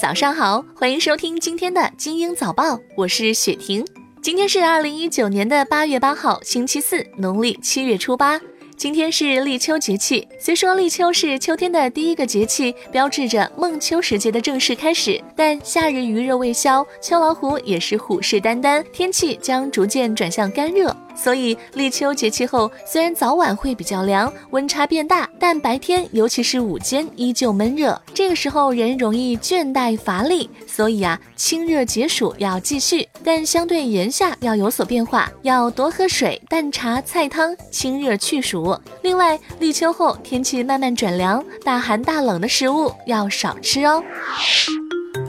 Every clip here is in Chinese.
早上好，欢迎收听今天的精英早报，我是雪婷。今天是二零一九年的八月八号，星期四，农历七月初八。今天是立秋节气，虽说立秋是秋天的第一个节气，标志着孟秋时节的正式开始，但夏日余热未消，秋老虎也是虎视眈眈，天气将逐渐转向干热。所以立秋节气后，虽然早晚会比较凉，温差变大，但白天尤其是午间依旧闷热。这个时候人容易倦怠乏力，所以啊，清热解暑要继续，但相对炎夏要有所变化，要多喝水、淡茶、菜汤，清热去暑。另外，立秋后天气慢慢转凉，大寒大冷的食物要少吃哦。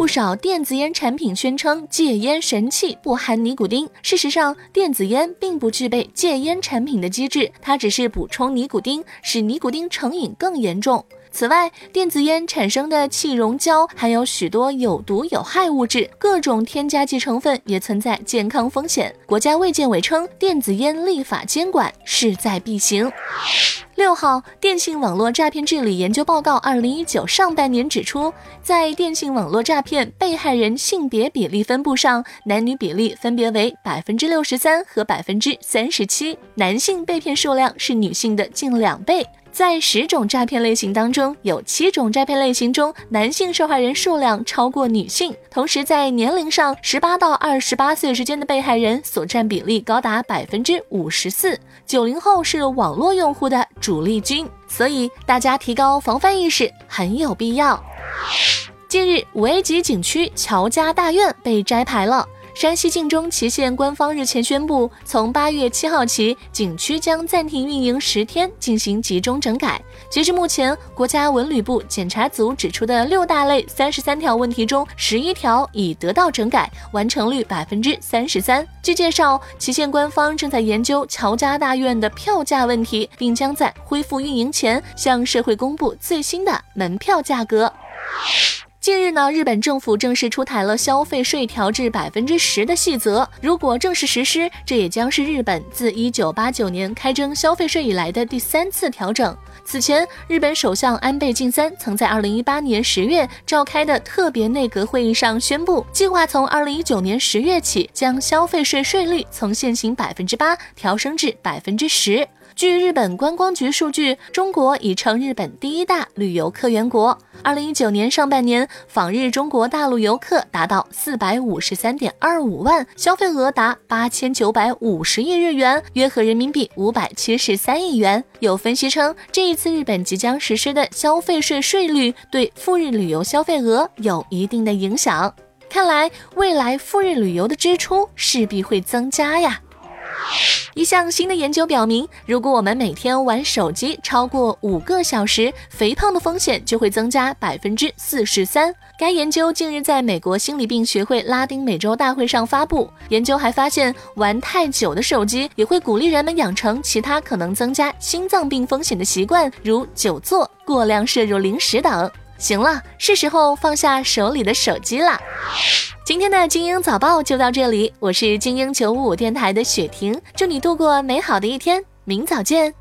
不少电子烟产品宣称戒烟神器不含尼古丁，事实上，电子烟并不具备戒烟产品的机制，它只是补充尼古丁，使尼古丁成瘾更严重。此外，电子烟产生的气溶胶含有许多有毒有害物质，各种添加剂成分也存在健康风险。国家卫健委称，电子烟立法监管势在必行。六号，电信网络诈骗治理研究报告二零一九上半年指出，在电信网络诈骗被害人性别比例分布上，男女比例分别为百分之六十三和百分之三十七，男性被骗数量是女性的近两倍。在十种诈骗类型当中，有七种诈骗类型中，男性受害人数量超过女性。同时，在年龄上，十八到二十八岁之间的被害人所占比例高达百分之五十四。九零后是网络用户的主力军，所以大家提高防范意识很有必要。近日，五 A 级景区乔家大院被摘牌了。山西晋中祁县官方日前宣布，从八月七号起，景区将暂停运营十天，进行集中整改。截至目前，国家文旅部检查组指出的六大类三十三条问题中，十一条已得到整改，完成率百分之三十三。据介绍，祁县官方正在研究乔家大院的票价问题，并将在恢复运营前向社会公布最新的门票价格。近日呢，日本政府正式出台了消费税调至百分之十的细则。如果正式实施，这也将是日本自一九八九年开征消费税以来的第三次调整。此前，日本首相安倍晋三曾在二零一八年十月召开的特别内阁会议上宣布，计划从二零一九年十月起，将消费税税率从现行百分之八调升至百分之十。据日本观光局数据，中国已成日本第一大旅游客源国。二零一九年上半年，访日中国大陆游客达到四百五十三点二五万，消费额达八千九百五十亿日元，约合人民币五百七十三亿元。有分析称，这一次日本即将实施的消费税税率对赴日旅游消费额有一定的影响。看来，未来赴日旅游的支出势必会增加呀。一项新的研究表明，如果我们每天玩手机超过五个小时，肥胖的风险就会增加百分之四十三。该研究近日在美国心理病学会拉丁美洲大会上发布。研究还发现，玩太久的手机也会鼓励人们养成其他可能增加心脏病风险的习惯，如久坐、过量摄入零食等。行了，是时候放下手里的手机了。今天的精英早报就到这里，我是精英九五五电台的雪婷，祝你度过美好的一天，明早见。